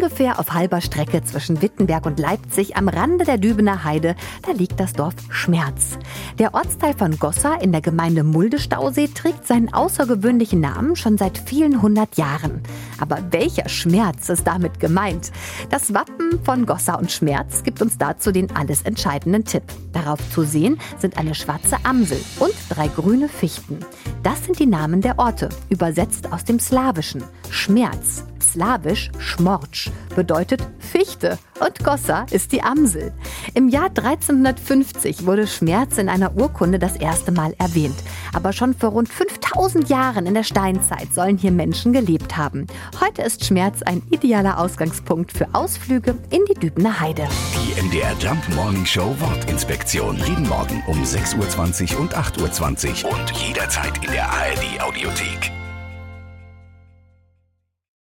Ungefähr auf halber Strecke zwischen Wittenberg und Leipzig am Rande der Dübener Heide, da liegt das Dorf Schmerz. Der Ortsteil von Gossa in der Gemeinde Mulde-Stausee trägt seinen außergewöhnlichen Namen schon seit vielen hundert Jahren. Aber welcher Schmerz ist damit gemeint? Das Wappen von Gossa und Schmerz gibt uns dazu den alles entscheidenden Tipp. Darauf zu sehen sind eine schwarze Amsel und drei grüne Fichten. Das sind die Namen der Orte, übersetzt aus dem Slawischen. Schmerz, slawisch Schmortsch, bedeutet Fichte und Gossa ist die Amsel. Im Jahr 1350 wurde Schmerz in einer Urkunde das erste Mal erwähnt. Aber schon vor rund 5000 Jahren in der Steinzeit sollen hier Menschen gelebt haben. Heute ist Schmerz ein idealer Ausgangspunkt für Ausflüge in die Dübener Heide. Die MDR Jump Morning Show Wortinspektion. Jeden Morgen um 6.20 Uhr und 8.20 Uhr und jederzeit in der ARD Audiothek.